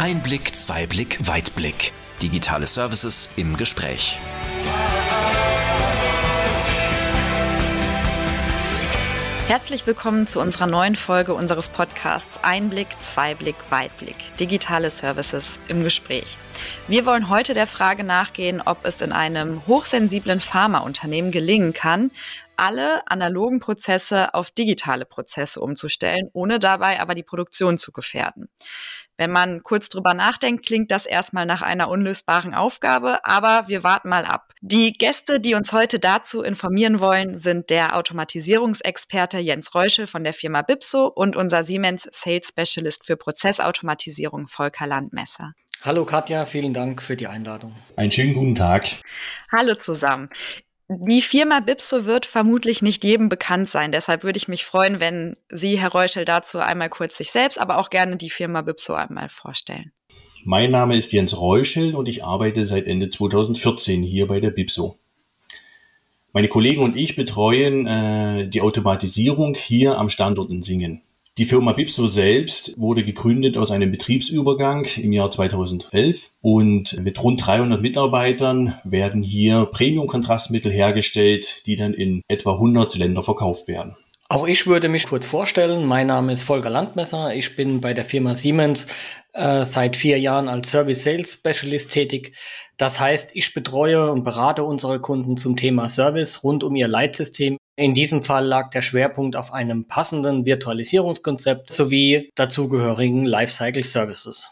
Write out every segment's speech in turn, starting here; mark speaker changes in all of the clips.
Speaker 1: Einblick, Zweiblick, Weitblick. Digitale Services im Gespräch.
Speaker 2: Herzlich willkommen zu unserer neuen Folge unseres Podcasts Einblick, Zweiblick, Weitblick. Digitale Services im Gespräch. Wir wollen heute der Frage nachgehen, ob es in einem hochsensiblen Pharmaunternehmen gelingen kann, alle analogen Prozesse auf digitale Prozesse umzustellen, ohne dabei aber die Produktion zu gefährden. Wenn man kurz drüber nachdenkt, klingt das erstmal nach einer unlösbaren Aufgabe, aber wir warten mal ab. Die Gäste, die uns heute dazu informieren wollen, sind der Automatisierungsexperte Jens Reuschel von der Firma Bipso und unser Siemens Sales Specialist für Prozessautomatisierung Volker Landmesser.
Speaker 3: Hallo Katja, vielen Dank für die Einladung.
Speaker 4: Einen schönen guten Tag.
Speaker 2: Hallo zusammen. Die Firma Bipso wird vermutlich nicht jedem bekannt sein. Deshalb würde ich mich freuen, wenn Sie, Herr Reuschel, dazu einmal kurz sich selbst, aber auch gerne die Firma Bipso einmal vorstellen.
Speaker 4: Mein Name ist Jens Reuschel und ich arbeite seit Ende 2014 hier bei der Bipso. Meine Kollegen und ich betreuen äh, die Automatisierung hier am Standort in Singen. Die Firma Bipso selbst wurde gegründet aus einem Betriebsübergang im Jahr 2011 und mit rund 300 Mitarbeitern werden hier Premium-Kontrastmittel hergestellt, die dann in etwa 100 Länder verkauft werden.
Speaker 3: Auch ich würde mich kurz vorstellen. Mein Name ist Volker Landmesser. Ich bin bei der Firma Siemens äh, seit vier Jahren als Service Sales Specialist tätig. Das heißt, ich betreue und berate unsere Kunden zum Thema Service rund um ihr Leitsystem in diesem Fall lag der Schwerpunkt auf einem passenden Virtualisierungskonzept sowie dazugehörigen Lifecycle Services.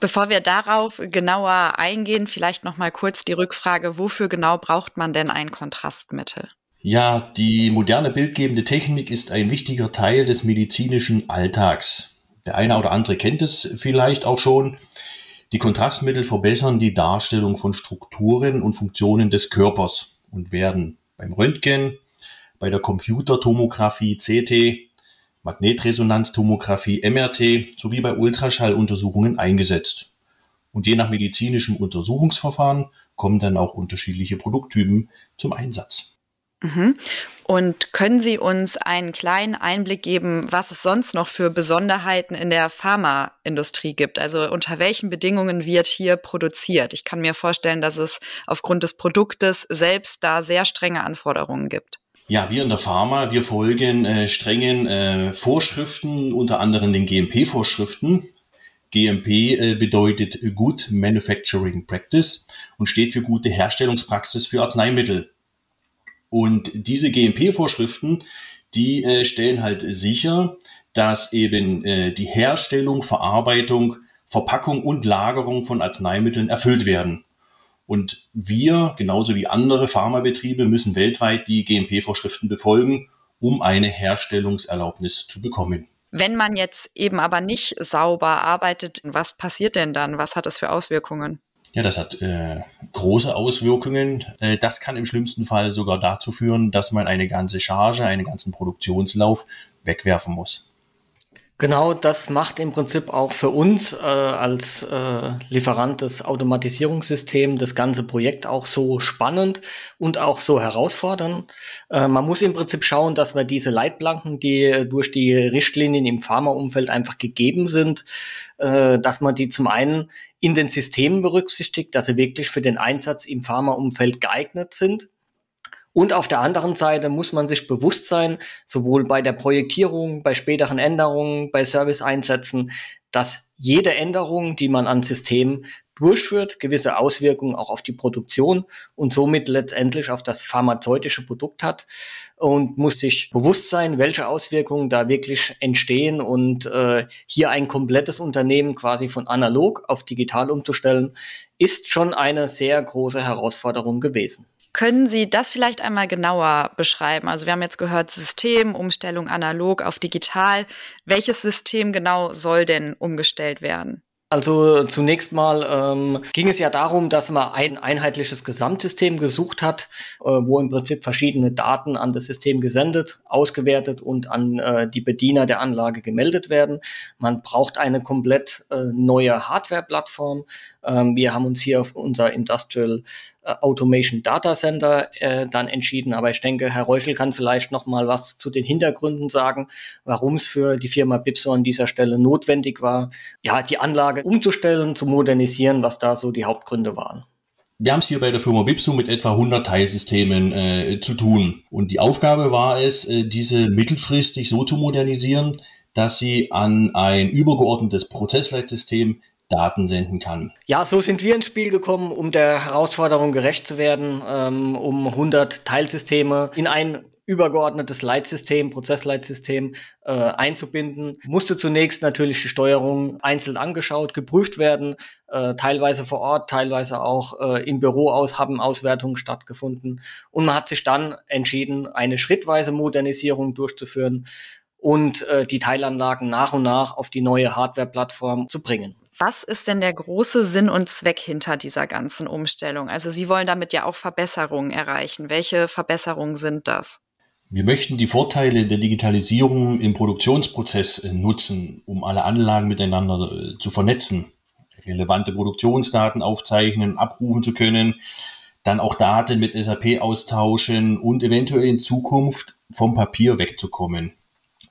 Speaker 2: Bevor wir darauf genauer eingehen, vielleicht noch mal kurz die Rückfrage, wofür genau braucht man denn ein Kontrastmittel?
Speaker 4: Ja, die moderne bildgebende Technik ist ein wichtiger Teil des medizinischen Alltags. Der eine oder andere kennt es vielleicht auch schon. Die Kontrastmittel verbessern die Darstellung von Strukturen und Funktionen des Körpers und werden beim Röntgen, bei der Computertomographie CT, Magnetresonanztomographie MRT sowie bei Ultraschalluntersuchungen eingesetzt. Und je nach medizinischem Untersuchungsverfahren kommen dann auch unterschiedliche Produkttypen zum Einsatz.
Speaker 2: Mhm. Und können Sie uns einen kleinen Einblick geben, was es sonst noch für Besonderheiten in der Pharmaindustrie gibt? Also unter welchen Bedingungen wird hier produziert? Ich kann mir vorstellen, dass es aufgrund des Produktes selbst da sehr strenge Anforderungen gibt.
Speaker 4: Ja, wir in der Pharma, wir folgen äh, strengen äh, Vorschriften, unter anderem den GMP-Vorschriften. GMP äh, bedeutet Good Manufacturing Practice und steht für gute Herstellungspraxis für Arzneimittel. Und diese GMP-Vorschriften, die äh, stellen halt sicher, dass eben äh, die Herstellung, Verarbeitung, Verpackung und Lagerung von Arzneimitteln erfüllt werden. Und wir, genauso wie andere Pharmabetriebe, müssen weltweit die GMP-Vorschriften befolgen, um eine Herstellungserlaubnis zu bekommen.
Speaker 2: Wenn man jetzt eben aber nicht sauber arbeitet, was passiert denn dann? Was hat das für Auswirkungen?
Speaker 4: Ja, das hat äh, große Auswirkungen. Äh, das kann im schlimmsten Fall sogar dazu führen, dass man eine ganze Charge, einen ganzen Produktionslauf wegwerfen muss.
Speaker 3: Genau, das macht im Prinzip auch für uns äh, als äh, Lieferant des Automatisierungssystems das ganze Projekt auch so spannend und auch so herausfordernd. Äh, man muss im Prinzip schauen, dass wir diese Leitplanken, die durch die Richtlinien im Pharmaumfeld einfach gegeben sind, äh, dass man die zum einen in den Systemen berücksichtigt, dass sie wirklich für den Einsatz im Pharmaumfeld geeignet sind und auf der anderen Seite muss man sich bewusst sein, sowohl bei der Projektierung, bei späteren Änderungen, bei Service-Einsätzen, dass jede Änderung, die man an Systemen durchführt, gewisse Auswirkungen auch auf die Produktion und somit letztendlich auf das pharmazeutische Produkt hat und muss sich bewusst sein, welche Auswirkungen da wirklich entstehen und äh, hier ein komplettes Unternehmen quasi von analog auf digital umzustellen, ist schon eine sehr große Herausforderung gewesen.
Speaker 2: Können Sie das vielleicht einmal genauer beschreiben? Also wir haben jetzt gehört, System, Umstellung analog auf digital. Welches System genau soll denn umgestellt werden?
Speaker 3: Also zunächst mal ähm, ging es ja darum, dass man ein einheitliches Gesamtsystem gesucht hat, äh, wo im Prinzip verschiedene Daten an das System gesendet, ausgewertet und an äh, die Bediener der Anlage gemeldet werden. Man braucht eine komplett äh, neue Hardware-Plattform. Ähm, wir haben uns hier auf unser Industrial Automation Data Center äh, dann entschieden. Aber ich denke, Herr Reuschel kann vielleicht noch mal was zu den Hintergründen sagen, warum es für die Firma Bipso an dieser Stelle notwendig war, ja, die Anlage umzustellen, zu modernisieren, was da so die Hauptgründe waren.
Speaker 4: Wir haben es hier bei der Firma Bipso mit etwa 100 Teilsystemen äh, zu tun. Und die Aufgabe war es, äh, diese mittelfristig so zu modernisieren, dass sie an ein übergeordnetes Prozessleitsystem Daten senden kann.
Speaker 3: Ja, so sind wir ins Spiel gekommen, um der Herausforderung gerecht zu werden, ähm, um 100 Teilsysteme in ein übergeordnetes Leitsystem, Prozessleitsystem äh, einzubinden. Musste zunächst natürlich die Steuerung einzeln angeschaut, geprüft werden, äh, teilweise vor Ort, teilweise auch äh, im Büro aus, haben Auswertungen stattgefunden. Und man hat sich dann entschieden, eine schrittweise Modernisierung durchzuführen und äh, die Teilanlagen nach und nach auf die neue Hardware-Plattform zu bringen.
Speaker 2: Was ist denn der große Sinn und Zweck hinter dieser ganzen Umstellung? Also Sie wollen damit ja auch Verbesserungen erreichen. Welche Verbesserungen sind das?
Speaker 4: Wir möchten die Vorteile der Digitalisierung im Produktionsprozess äh, nutzen, um alle Anlagen miteinander äh, zu vernetzen, relevante Produktionsdaten aufzeichnen, abrufen zu können, dann auch Daten mit SAP austauschen und eventuell in Zukunft vom Papier wegzukommen.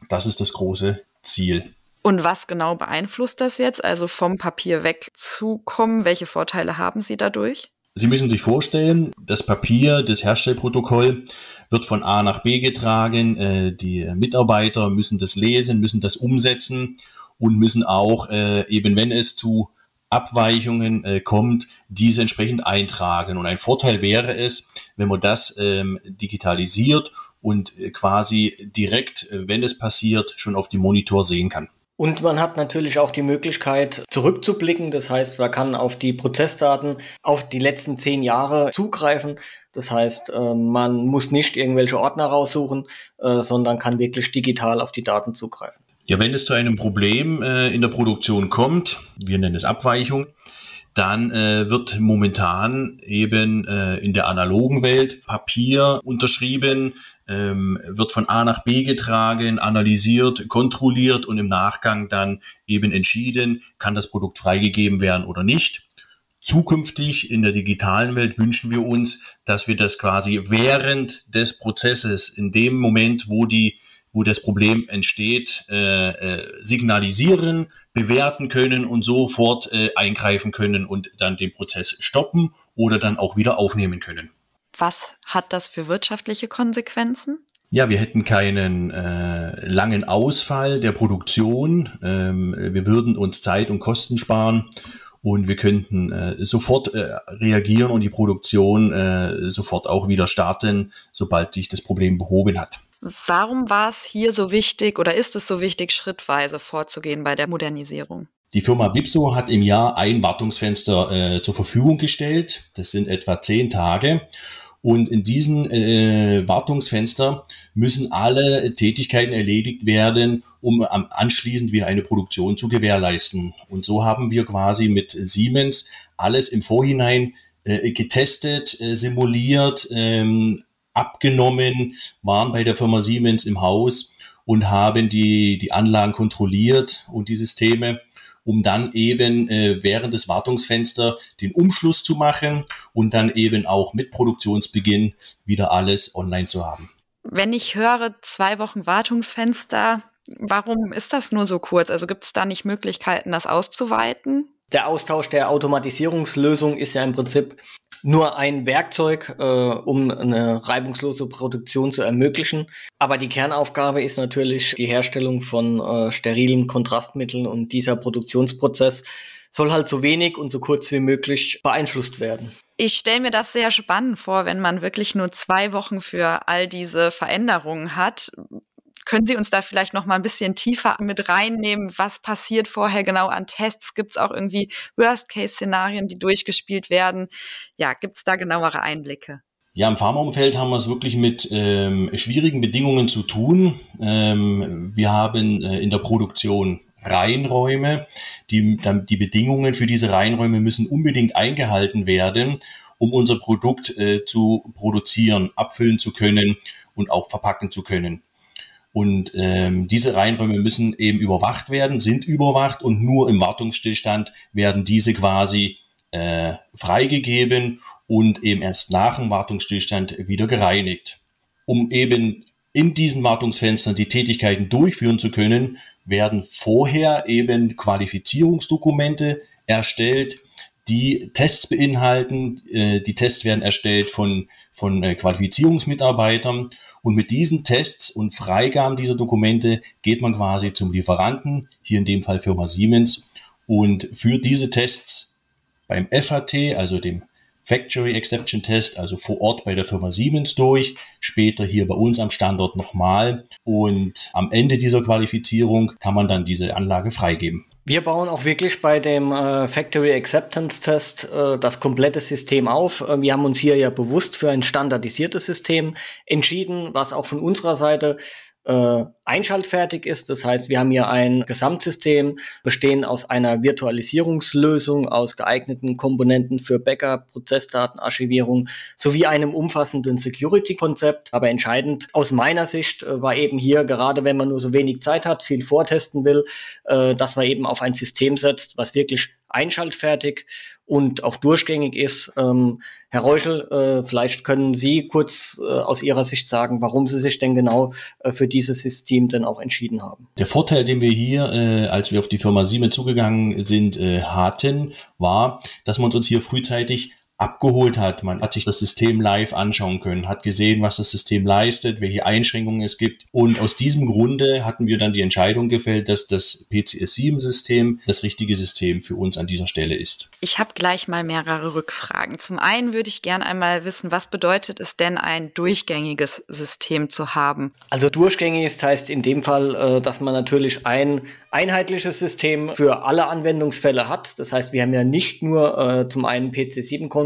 Speaker 4: Das ist das große Ziel.
Speaker 2: Und was genau beeinflusst das jetzt? Also vom Papier wegzukommen, welche Vorteile haben Sie dadurch?
Speaker 4: Sie müssen sich vorstellen, das Papier, das Herstellprotokoll wird von A nach B getragen. Äh, die Mitarbeiter müssen das lesen, müssen das umsetzen und müssen auch, äh, eben wenn es zu Abweichungen äh, kommt, diese entsprechend eintragen. Und ein Vorteil wäre es, wenn man das ähm, digitalisiert und quasi direkt, wenn es passiert, schon auf dem Monitor sehen kann.
Speaker 3: Und man hat natürlich auch die Möglichkeit zurückzublicken. Das heißt, man kann auf die Prozessdaten auf die letzten zehn Jahre zugreifen. Das heißt, äh, man muss nicht irgendwelche Ordner raussuchen, äh, sondern kann wirklich digital auf die Daten zugreifen.
Speaker 4: Ja, wenn es zu einem Problem äh, in der Produktion kommt, wir nennen es Abweichung, dann äh, wird momentan eben äh, in der analogen Welt Papier unterschrieben, ähm, wird von A nach B getragen, analysiert, kontrolliert und im Nachgang dann eben entschieden, kann das Produkt freigegeben werden oder nicht. Zukünftig in der digitalen Welt wünschen wir uns, dass wir das quasi während des Prozesses, in dem Moment, wo die wo das Problem entsteht, äh, äh, signalisieren, bewerten können und sofort äh, eingreifen können und dann den Prozess stoppen oder dann auch wieder aufnehmen können.
Speaker 2: Was hat das für wirtschaftliche Konsequenzen?
Speaker 4: Ja, wir hätten keinen äh, langen Ausfall der Produktion. Ähm, wir würden uns Zeit und Kosten sparen und wir könnten äh, sofort äh, reagieren und die Produktion äh, sofort auch wieder starten, sobald sich das Problem behoben hat.
Speaker 2: Warum war es hier so wichtig oder ist es so wichtig, schrittweise vorzugehen bei der Modernisierung?
Speaker 4: Die Firma Bipso hat im Jahr ein Wartungsfenster äh, zur Verfügung gestellt. Das sind etwa zehn Tage. Und in diesen äh, Wartungsfenster müssen alle Tätigkeiten erledigt werden, um anschließend wieder eine Produktion zu gewährleisten. Und so haben wir quasi mit Siemens alles im Vorhinein äh, getestet, äh, simuliert, ähm, abgenommen, waren bei der Firma Siemens im Haus und haben die, die Anlagen kontrolliert und die Systeme, um dann eben äh, während des Wartungsfensters den Umschluss zu machen und dann eben auch mit Produktionsbeginn wieder alles online zu haben.
Speaker 2: Wenn ich höre, zwei Wochen Wartungsfenster, warum ist das nur so kurz? Also gibt es da nicht Möglichkeiten, das auszuweiten?
Speaker 3: Der Austausch der Automatisierungslösung ist ja im Prinzip nur ein Werkzeug, äh, um eine reibungslose Produktion zu ermöglichen. Aber die Kernaufgabe ist natürlich die Herstellung von äh, sterilen Kontrastmitteln und dieser Produktionsprozess soll halt so wenig und so kurz wie möglich beeinflusst werden.
Speaker 2: Ich stelle mir das sehr spannend vor, wenn man wirklich nur zwei Wochen für all diese Veränderungen hat. Können Sie uns da vielleicht noch mal ein bisschen tiefer mit reinnehmen? Was passiert vorher genau an Tests? Gibt es auch irgendwie Worst-Case-Szenarien, die durchgespielt werden? Ja, gibt es da genauere Einblicke?
Speaker 4: Ja, im Pharmaumfeld haben wir es wirklich mit ähm, schwierigen Bedingungen zu tun. Ähm, wir haben äh, in der Produktion Reihenräume. Die, die Bedingungen für diese Reihenräume müssen unbedingt eingehalten werden, um unser Produkt äh, zu produzieren, abfüllen zu können und auch verpacken zu können. Und ähm, diese Reinräume müssen eben überwacht werden, sind überwacht und nur im Wartungsstillstand werden diese quasi äh, freigegeben und eben erst nach dem Wartungsstillstand wieder gereinigt. Um eben in diesen Wartungsfenstern die Tätigkeiten durchführen zu können, werden vorher eben Qualifizierungsdokumente erstellt, die Tests beinhalten. Äh, die Tests werden erstellt von, von äh, Qualifizierungsmitarbeitern. Und mit diesen Tests und Freigaben dieser Dokumente geht man quasi zum Lieferanten, hier in dem Fall Firma Siemens, und führt diese Tests beim FAT, also dem Factory Exception Test, also vor Ort bei der Firma Siemens durch, später hier bei uns am Standort nochmal und am Ende dieser Qualifizierung kann man dann diese Anlage freigeben.
Speaker 3: Wir bauen auch wirklich bei dem äh, Factory Acceptance Test äh, das komplette System auf. Äh, wir haben uns hier ja bewusst für ein standardisiertes System entschieden, was auch von unserer Seite äh, einschaltfertig ist. Das heißt, wir haben hier ein Gesamtsystem bestehen aus einer Virtualisierungslösung, aus geeigneten Komponenten für Backup, Prozessdatenarchivierung sowie einem umfassenden Security-Konzept. Aber entscheidend aus meiner Sicht äh, war eben hier, gerade wenn man nur so wenig Zeit hat, viel vortesten will, äh, dass man eben auf ein System setzt, was wirklich einschaltfertig und auch durchgängig ist. Ähm, Herr Reuschel, äh, vielleicht können Sie kurz äh, aus Ihrer Sicht sagen, warum Sie sich denn genau äh, für dieses System denn auch entschieden haben.
Speaker 4: Der Vorteil, den wir hier, äh, als wir auf die Firma Siemens zugegangen sind, äh, hatten, war, dass man uns hier frühzeitig abgeholt hat. Man hat sich das System live anschauen können, hat gesehen, was das System leistet, welche Einschränkungen es gibt. Und aus diesem Grunde hatten wir dann die Entscheidung gefällt, dass das PCS7-System das richtige System für uns an dieser Stelle ist.
Speaker 2: Ich habe gleich mal mehrere Rückfragen. Zum einen würde ich gerne einmal wissen, was bedeutet es denn, ein durchgängiges System zu haben?
Speaker 3: Also durchgängig heißt in dem Fall, äh, dass man natürlich ein einheitliches System für alle Anwendungsfälle hat. Das heißt, wir haben ja nicht nur äh, zum einen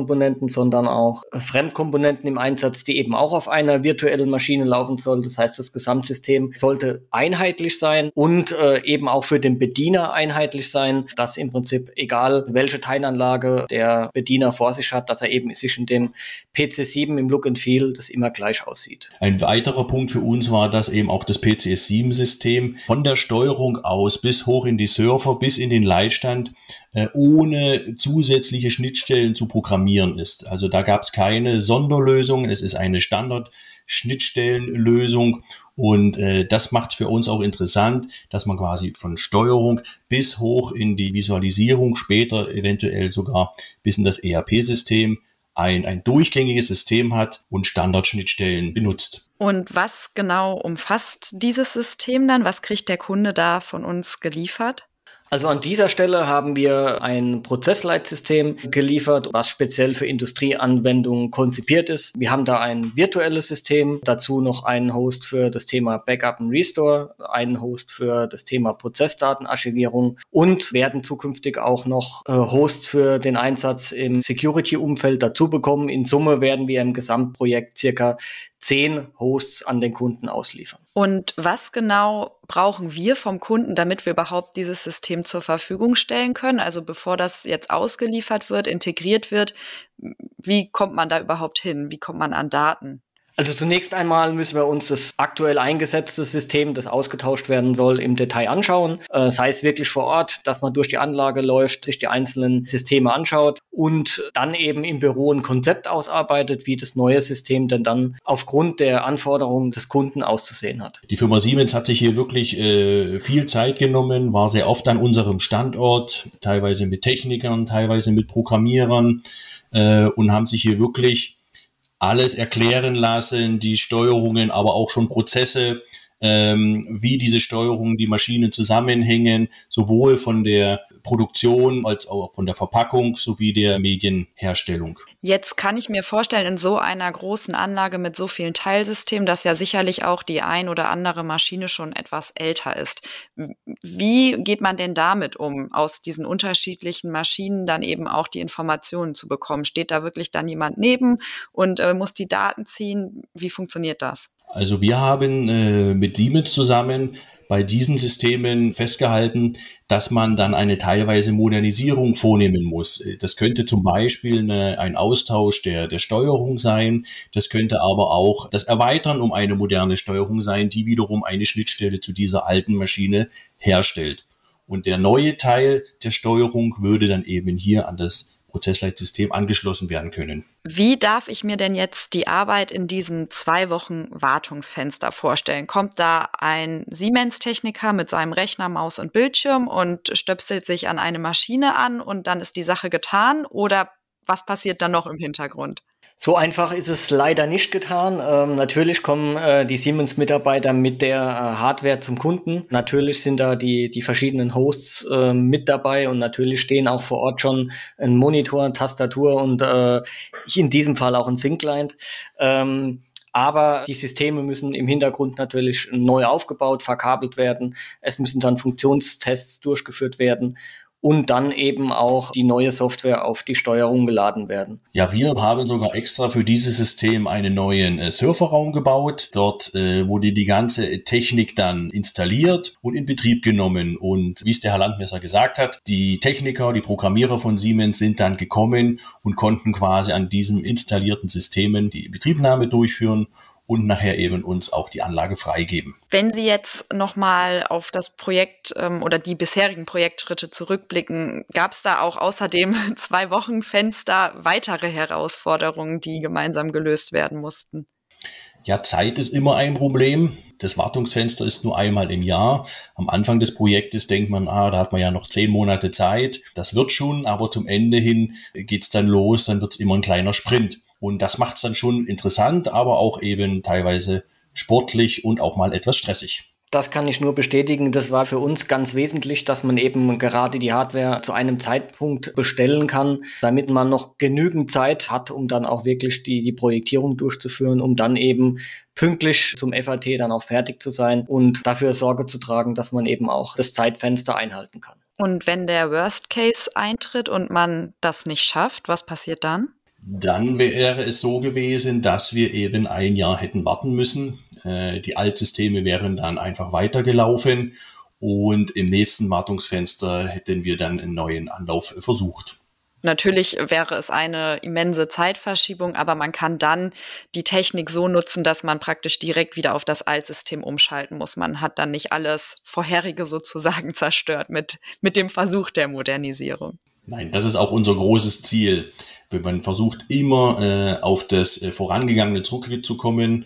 Speaker 3: PC7-Komponenten, sondern auch Fremdkomponenten im Einsatz, die eben auch auf einer virtuellen Maschine laufen soll. Das heißt, das Gesamtsystem sollte einheitlich sein und äh, eben auch für den Bediener einheitlich sein, dass im Prinzip egal welche Teilanlage der Bediener vor sich hat, dass er eben sich in dem PC7 im Look and Feel das immer gleich aussieht.
Speaker 4: Ein weiterer Punkt für uns war, dass eben auch das PCS7-System von der Steuerung aus bis hoch in die Server, bis in den Leitstand, äh, ohne zusätzliche Schnittstellen zu programmieren ist. Also da gab es keine Sonderlösung, es ist eine Standard-Schnittstellenlösung und äh, das macht es für uns auch interessant, dass man quasi von Steuerung bis hoch in die Visualisierung, später eventuell sogar bis in das ERP-System ein, ein durchgängiges System hat und Standardschnittstellen benutzt.
Speaker 2: Und was genau umfasst dieses System dann? Was kriegt der Kunde da von uns geliefert?
Speaker 3: Also an dieser Stelle haben wir ein Prozessleitsystem geliefert, was speziell für Industrieanwendungen konzipiert ist. Wir haben da ein virtuelles System, dazu noch einen Host für das Thema Backup und Restore, einen Host für das Thema Prozessdatenarchivierung und werden zukünftig auch noch äh, Hosts für den Einsatz im Security-Umfeld dazu bekommen. In Summe werden wir im Gesamtprojekt circa zehn Hosts an den Kunden ausliefern.
Speaker 2: Und was genau brauchen wir vom Kunden, damit wir überhaupt dieses System zur Verfügung stellen können? Also bevor das jetzt ausgeliefert wird, integriert wird, wie kommt man da überhaupt hin? Wie kommt man an Daten?
Speaker 3: Also zunächst einmal müssen wir uns das aktuell eingesetzte System, das ausgetauscht werden soll, im Detail anschauen. Äh, sei es wirklich vor Ort, dass man durch die Anlage läuft, sich die einzelnen Systeme anschaut und dann eben im Büro ein Konzept ausarbeitet, wie das neue System denn dann aufgrund der Anforderungen des Kunden auszusehen hat.
Speaker 4: Die Firma Siemens hat sich hier wirklich äh, viel Zeit genommen, war sehr oft an unserem Standort, teilweise mit Technikern, teilweise mit Programmierern äh, und haben sich hier wirklich alles erklären lassen, die Steuerungen, aber auch schon Prozesse, ähm, wie diese Steuerungen, die Maschinen zusammenhängen, sowohl von der Produktion als auch von der Verpackung sowie der Medienherstellung.
Speaker 2: Jetzt kann ich mir vorstellen, in so einer großen Anlage mit so vielen Teilsystemen, dass ja sicherlich auch die ein oder andere Maschine schon etwas älter ist. Wie geht man denn damit um, aus diesen unterschiedlichen Maschinen dann eben auch die Informationen zu bekommen? Steht da wirklich dann jemand neben und äh, muss die Daten ziehen? Wie funktioniert das?
Speaker 4: Also wir haben äh, mit Siemens zusammen bei diesen Systemen festgehalten, dass man dann eine teilweise Modernisierung vornehmen muss. Das könnte zum Beispiel eine, ein Austausch der, der Steuerung sein. Das könnte aber auch das Erweitern um eine moderne Steuerung sein, die wiederum eine Schnittstelle zu dieser alten Maschine herstellt. Und der neue Teil der Steuerung würde dann eben hier an das Prozessleitsystem angeschlossen werden können.
Speaker 2: Wie darf ich mir denn jetzt die Arbeit in diesem zwei Wochen Wartungsfenster vorstellen? Kommt da ein Siemens-Techniker mit seinem Rechner, Maus und Bildschirm und stöpselt sich an eine Maschine an und dann ist die Sache getan? Oder was passiert dann noch im Hintergrund?
Speaker 3: So einfach ist es leider nicht getan. Ähm, natürlich kommen äh, die Siemens-Mitarbeiter mit der äh, Hardware zum Kunden. Natürlich sind da die, die verschiedenen Hosts äh, mit dabei und natürlich stehen auch vor Ort schon ein Monitor, Tastatur und äh, in diesem Fall auch ein Sync-Client. Ähm, aber die Systeme müssen im Hintergrund natürlich neu aufgebaut, verkabelt werden. Es müssen dann Funktionstests durchgeführt werden und dann eben auch die neue Software auf die Steuerung geladen werden.
Speaker 4: Ja, wir haben sogar extra für dieses System einen neuen äh, Serverraum gebaut. Dort äh, wurde die ganze Technik dann installiert und in Betrieb genommen. Und wie es der Herr Landmesser gesagt hat, die Techniker, die Programmierer von Siemens sind dann gekommen und konnten quasi an diesen installierten Systemen die Betriebnahme durchführen und nachher eben uns auch die Anlage freigeben.
Speaker 2: Wenn Sie jetzt nochmal auf das Projekt ähm, oder die bisherigen Projektschritte zurückblicken, gab es da auch außerdem zwei Wochen Fenster weitere Herausforderungen, die gemeinsam gelöst werden mussten?
Speaker 4: Ja, Zeit ist immer ein Problem. Das Wartungsfenster ist nur einmal im Jahr. Am Anfang des Projektes denkt man, ah, da hat man ja noch zehn Monate Zeit. Das wird schon, aber zum Ende hin geht's dann los, dann wird's immer ein kleiner Sprint. Und das macht es dann schon interessant, aber auch eben teilweise sportlich und auch mal etwas stressig.
Speaker 3: Das kann ich nur bestätigen. Das war für uns ganz wesentlich, dass man eben gerade die Hardware zu einem Zeitpunkt bestellen kann, damit man noch genügend Zeit hat, um dann auch wirklich die, die Projektierung durchzuführen, um dann eben pünktlich zum FAT dann auch fertig zu sein und dafür Sorge zu tragen, dass man eben auch das Zeitfenster einhalten kann.
Speaker 2: Und wenn der Worst Case eintritt und man das nicht schafft, was passiert dann?
Speaker 4: Dann wäre es so gewesen, dass wir eben ein Jahr hätten warten müssen. Äh, die Altsysteme wären dann einfach weitergelaufen und im nächsten Wartungsfenster hätten wir dann einen neuen Anlauf versucht.
Speaker 2: Natürlich wäre es eine immense Zeitverschiebung, aber man kann dann die Technik so nutzen, dass man praktisch direkt wieder auf das Altsystem umschalten muss. Man hat dann nicht alles vorherige sozusagen zerstört mit, mit dem Versuch der Modernisierung.
Speaker 4: Nein, das ist auch unser großes Ziel. Man versucht immer äh, auf das äh, Vorangegangene zurückzukommen,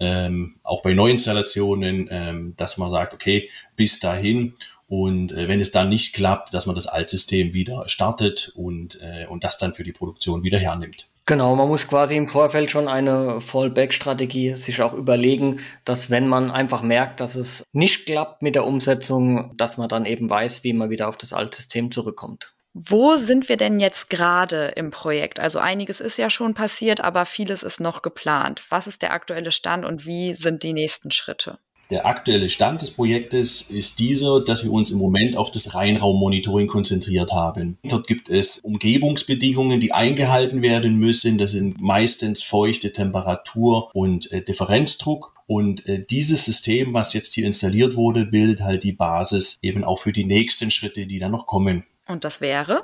Speaker 4: ähm, auch bei Neuinstallationen, ähm, dass man sagt, okay, bis dahin. Und äh, wenn es dann nicht klappt, dass man das Altsystem wieder startet und, äh, und das dann für die Produktion wieder hernimmt.
Speaker 3: Genau, man muss quasi im Vorfeld schon eine Fallback-Strategie sich auch überlegen, dass wenn man einfach merkt, dass es nicht klappt mit der Umsetzung, dass man dann eben weiß, wie man wieder auf das Altsystem zurückkommt.
Speaker 2: Wo sind wir denn jetzt gerade im Projekt? Also einiges ist ja schon passiert, aber vieles ist noch geplant. Was ist der aktuelle Stand und wie sind die nächsten Schritte?
Speaker 4: Der aktuelle Stand des Projektes ist dieser, dass wir uns im Moment auf das Reinraummonitoring konzentriert haben. Dort gibt es Umgebungsbedingungen, die eingehalten werden müssen. Das sind meistens feuchte Temperatur und äh, Differenzdruck. Und äh, dieses System, was jetzt hier installiert wurde, bildet halt die Basis eben auch für die nächsten Schritte, die dann noch kommen.
Speaker 2: Und das wäre?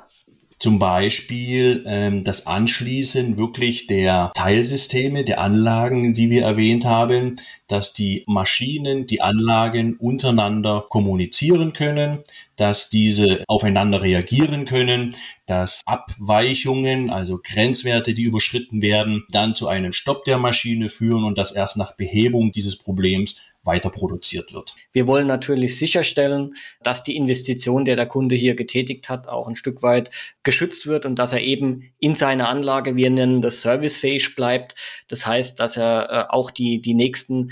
Speaker 4: Zum Beispiel ähm, das Anschließen wirklich der Teilsysteme, der Anlagen, die wir erwähnt haben, dass die Maschinen, die Anlagen untereinander kommunizieren können, dass diese aufeinander reagieren können, dass Abweichungen, also Grenzwerte, die überschritten werden, dann zu einem Stopp der Maschine führen und dass erst nach Behebung dieses Problems weiter produziert wird.
Speaker 3: Wir wollen natürlich sicherstellen, dass die Investition, der der Kunde hier getätigt hat, auch ein Stück weit geschützt wird und dass er eben in seiner Anlage, wir nennen das servicefähig bleibt. Das heißt, dass er äh, auch die, die nächsten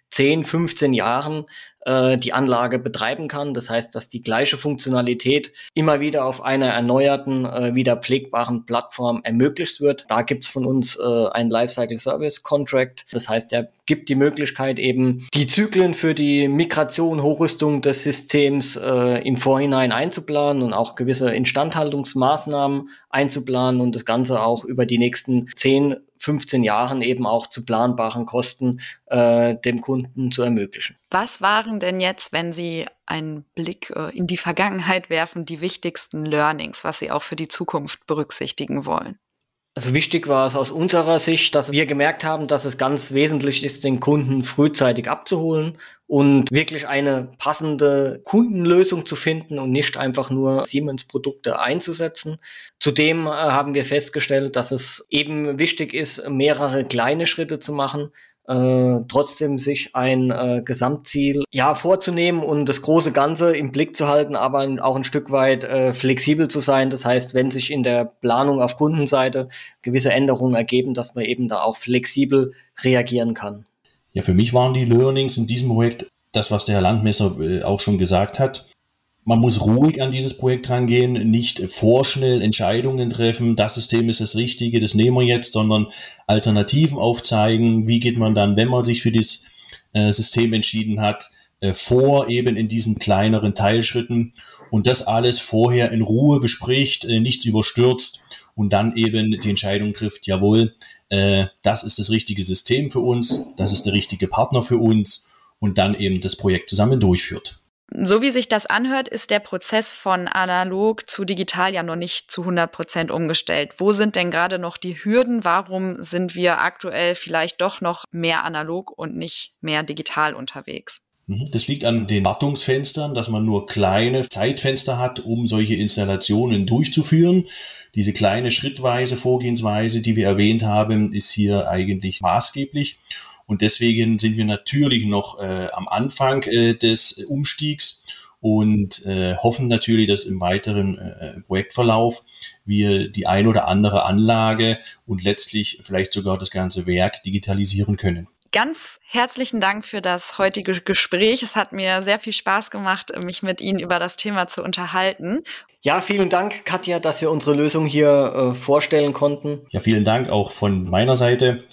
Speaker 3: 10, 15 Jahren äh, die Anlage betreiben kann. Das heißt, dass die gleiche Funktionalität immer wieder auf einer erneuerten, äh, wieder pflegbaren Plattform ermöglicht wird. Da gibt's von uns äh, ein Lifecycle Service Contract. Das heißt, der gibt die Möglichkeit eben, die Zyklen für die Migration, Hochrüstung des Systems äh, im Vorhinein einzuplanen und auch gewisse Instandhaltungsmaßnahmen einzuplanen und das Ganze auch über die nächsten 10, 15 Jahren eben auch zu planbaren Kosten äh, dem Kunden zu ermöglichen.
Speaker 2: Was waren denn jetzt, wenn Sie einen Blick äh, in die Vergangenheit werfen, die wichtigsten Learnings, was Sie auch für die Zukunft berücksichtigen wollen?
Speaker 3: Also wichtig war es aus unserer Sicht, dass wir gemerkt haben, dass es ganz wesentlich ist, den Kunden frühzeitig abzuholen und wirklich eine passende Kundenlösung zu finden und nicht einfach nur Siemens-Produkte einzusetzen. Zudem äh, haben wir festgestellt, dass es eben wichtig ist, mehrere kleine Schritte zu machen, äh, trotzdem sich ein äh, Gesamtziel ja vorzunehmen und das große Ganze im Blick zu halten, aber auch ein Stück weit äh, flexibel zu sein. Das heißt, wenn sich in der Planung auf Kundenseite gewisse Änderungen ergeben, dass man eben da auch flexibel reagieren kann.
Speaker 4: Ja, für mich waren die Learnings in diesem Projekt das, was der Herr Landmesser äh, auch schon gesagt hat man muss ruhig an dieses Projekt rangehen, nicht vorschnell Entscheidungen treffen, das System ist das Richtige, das nehmen wir jetzt, sondern Alternativen aufzeigen, wie geht man dann, wenn man sich für das äh, System entschieden hat, äh, vor eben in diesen kleineren Teilschritten und das alles vorher in Ruhe bespricht, äh, nichts überstürzt und dann eben die Entscheidung trifft, jawohl, das ist das richtige System für uns, das ist der richtige Partner für uns und dann eben das Projekt zusammen durchführt.
Speaker 2: So wie sich das anhört, ist der Prozess von analog zu digital ja noch nicht zu 100 Prozent umgestellt. Wo sind denn gerade noch die Hürden? Warum sind wir aktuell vielleicht doch noch mehr analog und nicht mehr digital unterwegs?
Speaker 4: Mhm. Das liegt an den Wartungsfenstern, dass man nur kleine Zeitfenster hat, um solche Installationen durchzuführen. Diese kleine schrittweise Vorgehensweise, die wir erwähnt haben, ist hier eigentlich maßgeblich. Und deswegen sind wir natürlich noch äh, am Anfang äh, des Umstiegs und äh, hoffen natürlich, dass im weiteren äh, Projektverlauf wir die ein oder andere Anlage und letztlich vielleicht sogar das ganze Werk digitalisieren können.
Speaker 2: Ganz herzlichen Dank für das heutige Gespräch. Es hat mir sehr viel Spaß gemacht, mich mit Ihnen über das Thema zu unterhalten.
Speaker 3: Ja, vielen Dank, Katja, dass wir unsere Lösung hier äh, vorstellen konnten.
Speaker 4: Ja, vielen Dank auch von meiner Seite.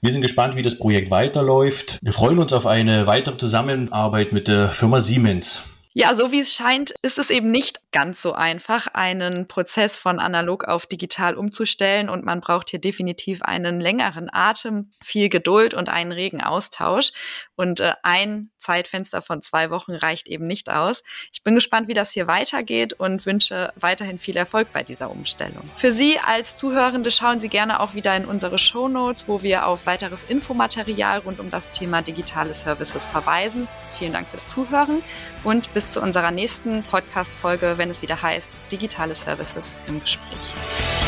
Speaker 4: Wir sind gespannt, wie das Projekt weiterläuft. Wir freuen uns auf eine weitere Zusammenarbeit mit der Firma Siemens.
Speaker 2: Ja, so wie es scheint, ist es eben nicht ganz so einfach, einen Prozess von analog auf digital umzustellen und man braucht hier definitiv einen längeren Atem, viel Geduld und einen regen Austausch. Und äh, ein Zeitfenster von zwei Wochen reicht eben nicht aus. Ich bin gespannt, wie das hier weitergeht und wünsche weiterhin viel Erfolg bei dieser Umstellung. Für Sie als Zuhörende schauen Sie gerne auch wieder in unsere Show Notes, wo wir auf weiteres Infomaterial rund um das Thema digitale Services verweisen. Vielen Dank fürs Zuhören und bis zu unserer nächsten Podcast-Folge, wenn es wieder heißt Digitale Services im Gespräch.